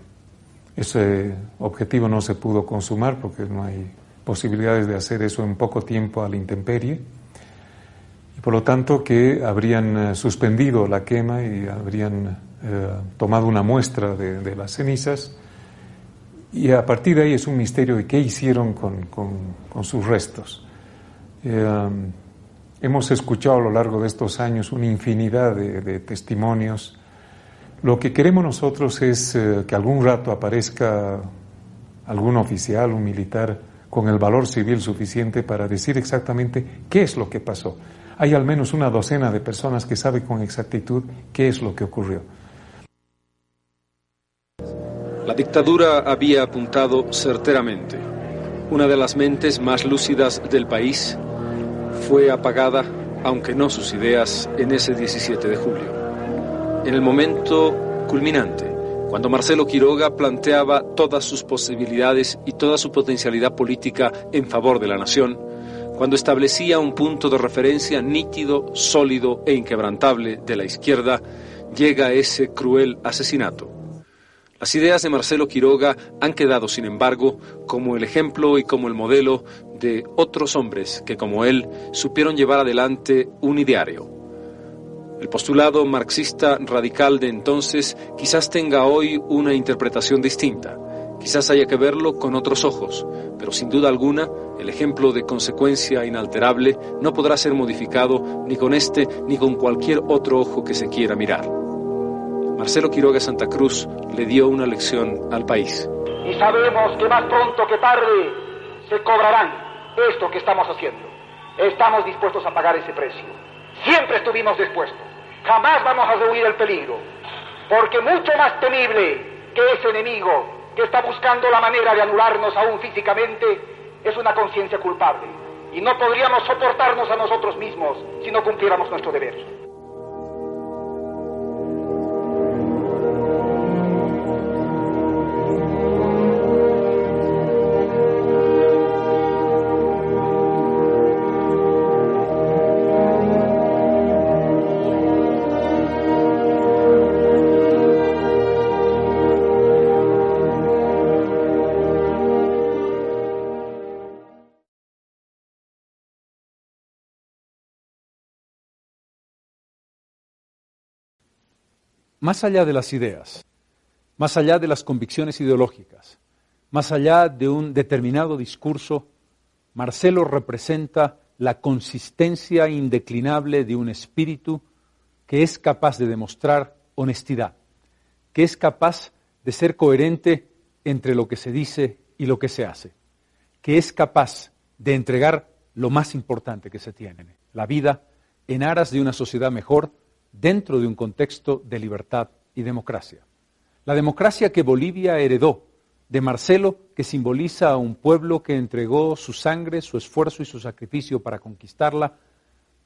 ese objetivo no se pudo consumar porque no hay posibilidades de hacer eso en poco tiempo a la intemperie por lo tanto que habrían eh, suspendido la quema y habrían eh, tomado una muestra de, las cenizas y a partir de ahí es un misterio de qué hicieron con, sus restos. Eh, hemos escuchado a lo largo de estos años una infinidad de, testimonios. Lo que queremos nosotros es que algún rato aparezca algún oficial, un militar, con el valor civil suficiente para decir exactamente qué es lo que pasó hay al menos una docena de personas que saben con exactitud qué es lo que ocurrió. La dictadura había apuntado certeramente. Una de las mentes más lúcidas del país fue apagada, aunque no sus ideas, en ese 17 de julio. En el momento culminante, cuando Marcelo Quiroga planteaba todas sus posibilidades y toda su potencialidad política en favor de la nación, cuando establecía un punto de referencia nítido, sólido e inquebrantable de la izquierda, llega ese cruel asesinato. Las ideas de Marcelo Quiroga han quedado, sin embargo, como el ejemplo y como el modelo de otros hombres que, como él, supieron llevar adelante un ideario. El postulado marxista radical de entonces quizás tenga hoy una interpretación distinta. Quizás haya que verlo con otros ojos, pero sin duda alguna el ejemplo de consecuencia inalterable no podrá ser modificado ni con este ni con cualquier otro ojo que se quiera mirar. Marcelo Quiroga Santa Cruz le dio una lección al país. Y sabemos que más pronto que tarde se cobrarán esto que estamos haciendo. Estamos dispuestos a pagar ese precio. Siempre estuvimos dispuestos. Jamás vamos a rehuir el peligro. Porque mucho más temible que ese enemigo que está buscando la manera de anularnos aún físicamente es una conciencia culpable. Y no podríamos soportarnos a nosotros mismos si no cumpliéramos nuestro deber. Más allá de las ideas, más allá de las convicciones ideológicas, más allá de un determinado discurso, Marcelo representa la consistencia indeclinable de un espíritu que es capaz de demostrar honestidad, que es capaz de ser coherente entre lo que se dice y lo que se hace, que es capaz de entregar lo más importante que se tiene, la vida, en aras de una sociedad mejor dentro de un contexto de libertad y democracia. La democracia que Bolivia heredó de Marcelo, que simboliza a un pueblo que entregó su sangre, su esfuerzo y su sacrificio para conquistarla,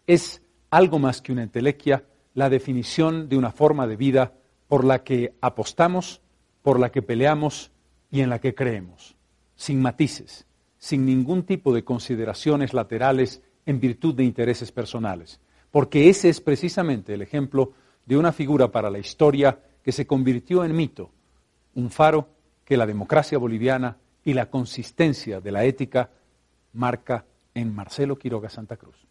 es algo más que una entelequia, la definición de una forma de vida por la que apostamos, por la que peleamos y en la que creemos, sin matices, sin ningún tipo de consideraciones laterales en virtud de intereses personales, porque ese es precisamente el ejemplo de una figura para la historia que se convirtió en mito, un faro que la democracia boliviana y la consistencia de la ética marca en Marcelo Quiroga Santa Cruz.